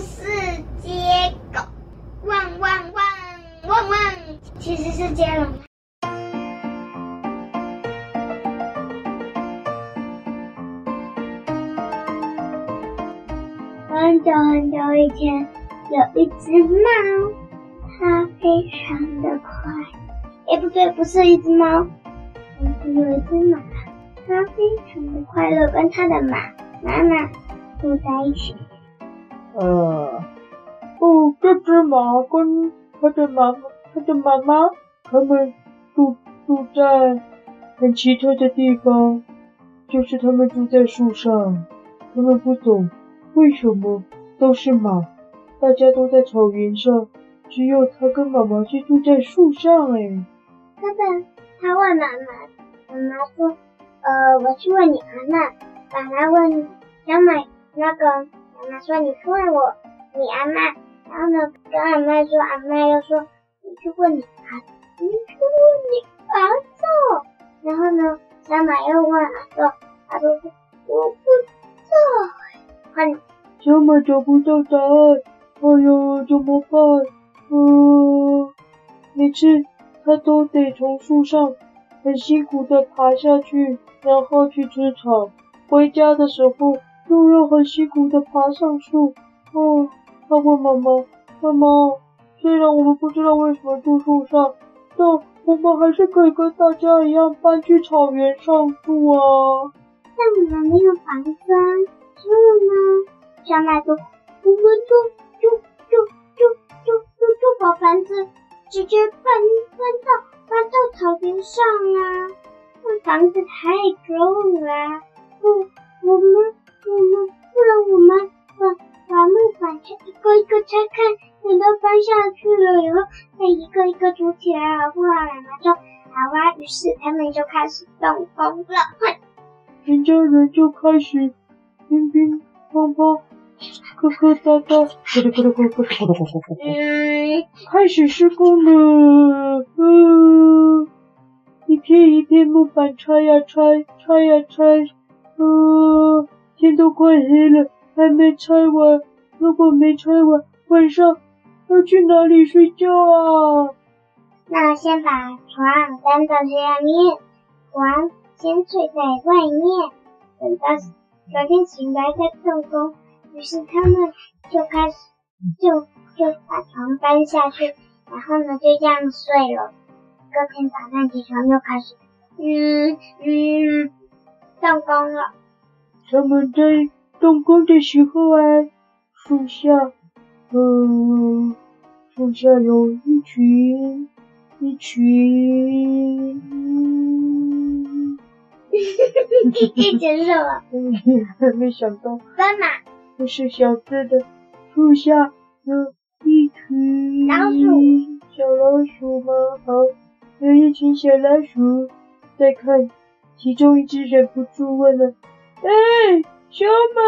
是接狗，汪汪汪汪汪，其实是接龙。很久很久以前，有一只猫，它非常的快。哎，不对，不是一只猫，是有一只马，它非常的快乐，跟它的马妈妈住在一起。呃，哦，这只马跟它的妈妈，它的妈妈，他们住住在很奇特的地方，就是他们住在树上，他们不懂为什么都是马，大家都在草原上，只有他跟妈妈是住在树上哎。他的，他问妈妈，妈妈说，呃，我去问你阿嬷。爸爸问小马，那个妈妈说，你去问我，你阿妈。然后呢，跟阿妈说，阿妈又说，你去问你阿，你去问你阿祖。然后呢，小马又问阿祖，阿祖说，我不知道。换小马找不到答案，哎呦，怎么办？嗯、呃，每次。他都得从树上很辛苦的爬下去，然后去吃草。回家的时候又要很辛苦的爬上树。哦，他问妈妈：“妈妈，虽然我们不知道为什么住树上，但我们还是可以跟大家一样搬去草原上住啊。”但我们没有房子啊，所以呢，小马说：“我们就就就就就就就把房子。”直接搬搬到搬到草原上啊！那房子太重了，不，我们我们不然我们把把木板拆一个一个拆开，等到搬下去了以后再一个一个组起来，好不好？奶奶说好啊，于是他们就开始动工了。哼，全家人就开始乒乒乓乓。咯咯哒哒，咕噜咕噜咕噜咕噜咕噜咕噜咕噜，嗯，开始施工了。嗯，一片一片木板拆呀拆，拆呀拆。嗯，天都快黑了，还没拆完。如果没拆完，晚上要去哪里睡觉啊？那先把床搬到下面，床先睡在外面，等到隔天醒来再动工。于是他们就开始，就就把床搬下去，然后呢就这样睡了。隔天早上起床又开始，嗯嗯，动工了。他们在动工的时候啊，树下，嗯，树下有一群一群，嗯，一群什么？还没想到。斑马。不是小只的，树下有一群老鼠，小老鼠吗？好，有一群小老鼠在看，其中一只忍不住问了：“哎，小马，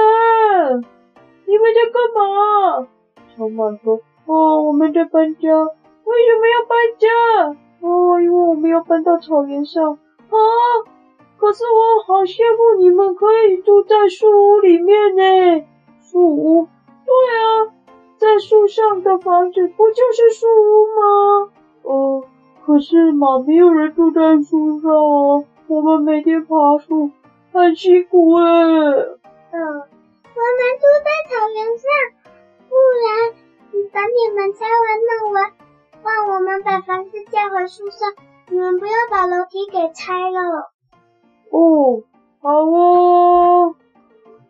你们在干嘛？”小马说：“哦，我们在搬家。为什么要搬家？哦，因为我们要搬到草原上。啊，可是我好羡慕你们可以住在树屋里面呢。”树屋，对啊，在树上的房子不就是树屋吗？呃，可是嘛，没有人住在树上啊。我们每天爬树，很辛苦哎。嗯，我们住在草原上，不然等你们拆完弄完，让我们把房子建回树上，你们不要把楼梯给拆了。哦，好哦，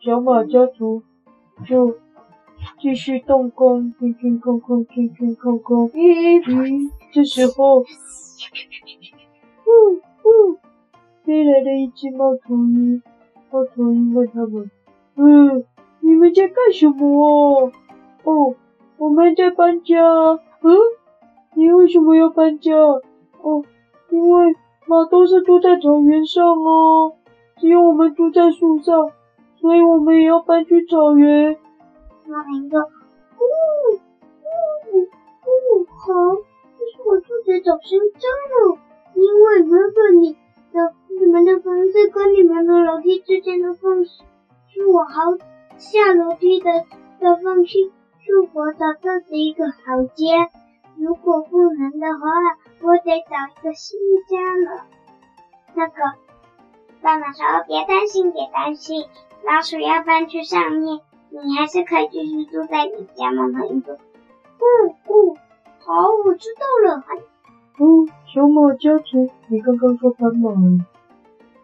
小马家族。就继续动工，天天空空，天天空空。咦嗯，这时候，呜呜，飞来了一只猫头鹰。猫头鹰问他们：“嗯，你们在干什么？”哦，我们在搬家。嗯，你为什么要搬家？哦，因为马都是住在草原上哦，只有我们住在树上。所以我们也要搬去草原。猫头鹰说：“呜呜呜，好，可是我肚子总是胀了，因为原本你你们的房子跟你们的楼梯之间的缝隙是我好下楼梯的的缝隙，是我找这是一个好家。如果不能的话，我得找一个新家了。那个，爸爸说：“别担心，别担心，老鼠要搬去上面，你还是可以继续住在你家。”妈妈一说：“嗯嗯，好，我知道了。”嗯，小马家族，你刚刚说斑马？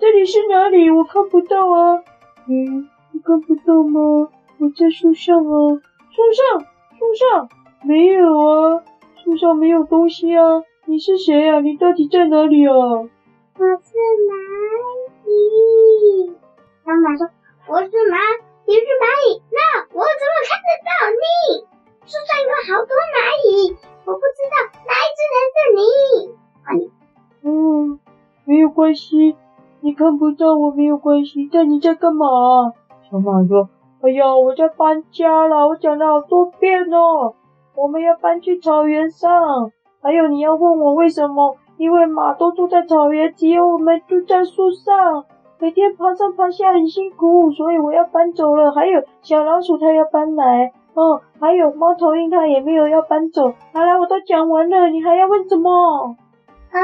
这里是哪里？我看不到啊。嗯，你看不到吗？我在树上啊。树上，树上没有啊，树上没有东西啊。你是谁啊？你到底在哪里啊？我是蚂蚁。妈妈说：“我是蚂，你是蚂蚁，那我怎么看得到你？树上有好多蚂蚁，我不知道哪一只能是你。啊你”嗯，没有关系，你看不到我没有关系。但你在干嘛？小马说。哎呀，我在搬家了，我讲了好多遍哦。我们要搬去草原上，还有你要问我为什么？因为马都住在草原，只有我们住在树上，每天爬上爬下很辛苦，所以我要搬走了。还有小老鼠它要搬来，哦，还有猫头鹰它也没有要搬走。好了，我都讲完了，你还要问什么？啊，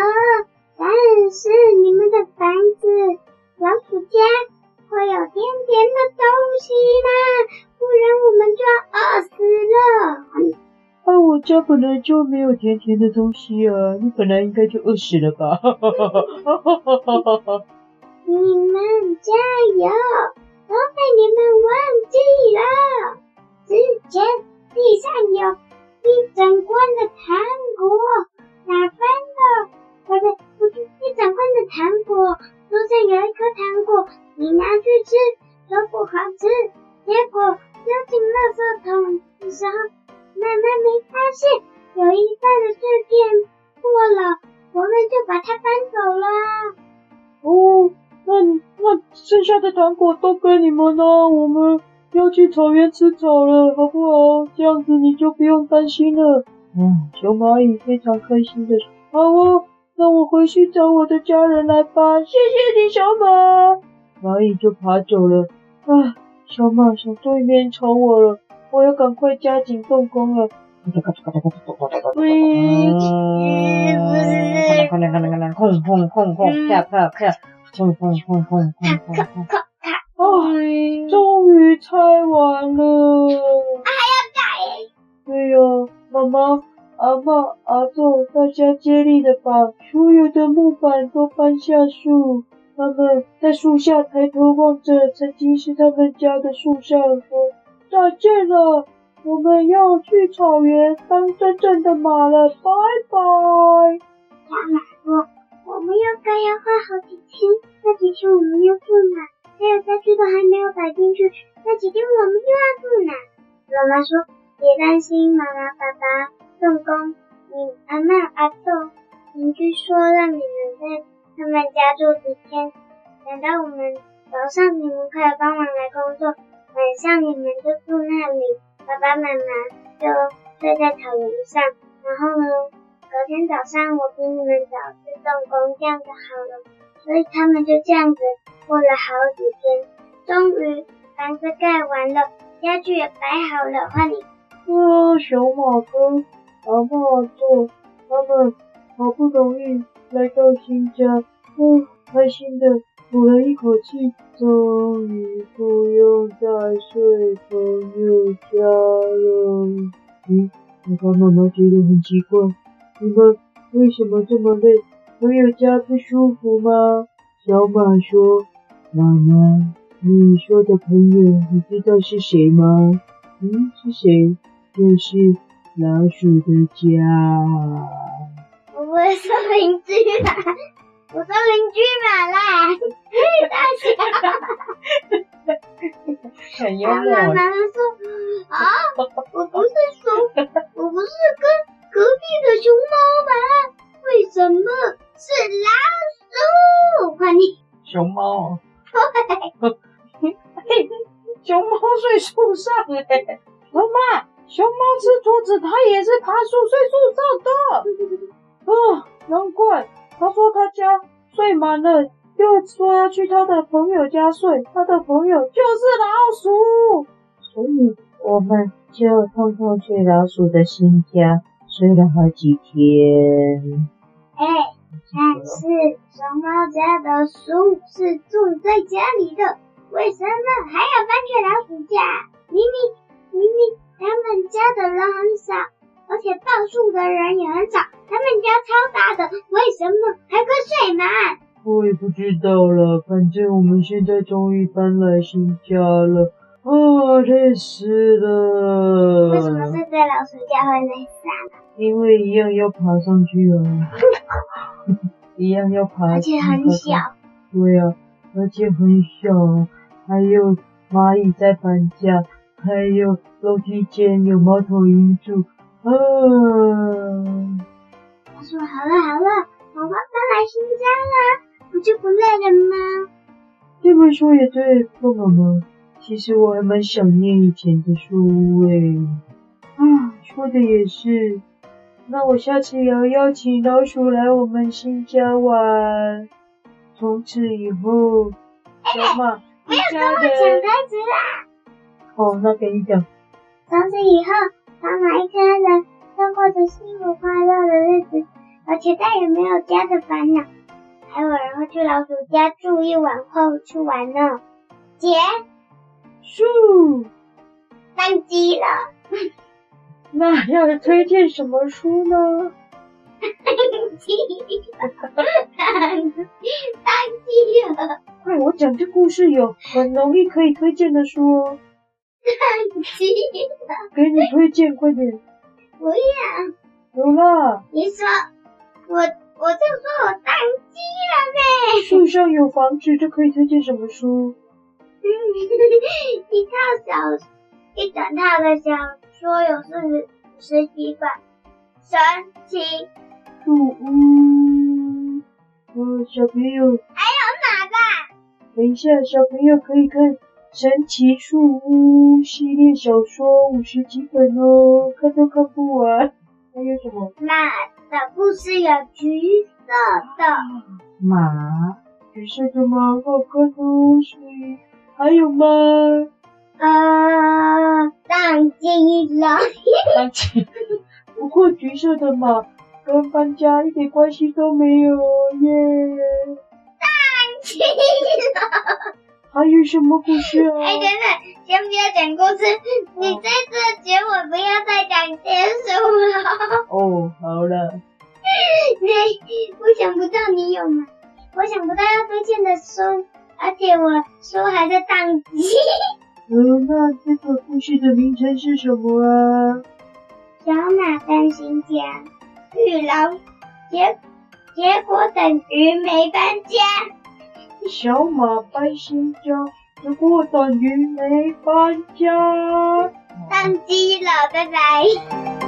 但是你们的房子，老鼠家。会有甜甜的东西吗？不然我们就要饿死了。啊，我家本来就没有甜甜的东西啊，你本来应该就饿死了吧？你们加油！都被你们忘记了，之前地上有一整罐的糖果，打翻了。对不对？不是一整罐的糖果，桌上有一颗糖果。你拿去吃，说不好吃，结果丢进垃圾桶的时候，妈妈没发现有一半的碎片破了，我们就把它搬走了。哦，那那剩下的糖果都给你们了，我们要去草原吃草了，好不好？这样子你就不用担心了。嗯，小蚂蚁非常开心的说：“好哦，那我回去找我的家人来吧。”谢谢你，小马。蚂蚁就爬走了。啊，小马，小猪没人吵我了，我要赶快加紧动工了。终于拆完了。还要改？对呀，妈妈、阿嬷、阿祖，大家接力的把所有的木板都搬下树。他们在树下抬头望着曾经是他们家的树上，说：“再见了，我们要去草原当真正的马了，拜拜。”小马说：“我们要干要花好几天，那几天我们要住哪？还有家具都还没有摆进去，那几天我们又要住哪？”妈妈说：“别担心，妈妈、爸爸动工，你阿嬷、阿祖邻居说让你们在。”他们家住几天，等到我们早上你们可以帮忙来工作，晚上你们就住那里，爸爸妈妈就睡在草原上。然后呢，隔天早上我比你们早去动工，这样就好了。所以他们就这样子过了好几天，终于房子盖完了，家具也摆好了，换你。哇，小马哥，阿嬷做，他们好不容易。来到新家，嗯，开心的吐了一口气，终于不用再睡朋友家了。嗯，爸爸妈妈觉得很奇怪，你们为什么这么累？朋友家不舒服吗？小马说：“妈妈，你说的朋友，你知道是谁吗？嗯，是谁？就是老鼠的家。”我说邻居吧，我说邻居嘛啦，大家，很幽默。妈妈说啊，树睡树上的。啊，难怪他说他家睡满了，又说要去他的朋友家睡，他的朋友就是老鼠，所以我们就偷偷去老鼠的新家睡了好几天。哎，但是熊猫家的鼠是住在家里的，为什么还要搬去老鼠家？明明明明他们家的人很少，而且报数的人也很少。他们家超大的，为什么还会睡满？我也不知道了，反正我们现在终于搬来新家了，啊，累死了！为什么睡在老鼠家会累死啊？因为一样要爬上去啊，一样要爬，而且很小。对呀、啊，而且很小，还有蚂蚁在搬家，还有楼梯间有猫头鹰住，啊。他说：“好了好了，宝宝搬来新家了，不就不累了吗？”这么说也对，兔妈妈。其实我还蛮想念以前的书诶。啊，说的也是。那我下次也要邀请老鼠来我们新家玩。从此以后，小马，不要跟我讲台词啦。哦，那给你讲。从此以后，宝马一家人。都过着幸福快乐的日子，而且再也没有家的烦恼。还有人会去老鼠家住一晚后去玩呢。结束，关机了。那要推荐什么书呢？当机了，当机了。快，我讲这故事有很容易可以推荐的书哦。当机了，给你推荐，快点。不要，有了。你说，我我就说我当机了呗。树上有房子，这可以推荐什么书？一套小，一整套的小说有四十十几本。神奇树屋，嗯，小朋友。还有哪个？等一下，小朋友可以看《神奇树屋》系列小说五十几本哦，看都看不完。还有什么？马的故事有橘色的。马，橘色的马好看哦。所以还有吗？呃，当机了。当机。不过橘色的马跟搬家一点关系都没有耶。当机了。还有什么故事啊？哎，等等，先不要讲故事，哦、你在这结尾不要再讲结束了。哦，好了。你，我想不到你有吗？我想不到要推荐的书，而且我书还在宕机。嗯，那这个故事的名称是什么啊？小马搬新家，遇老结结果等于没搬家。小马搬新家，如果等于没搬家。上机了，拜拜。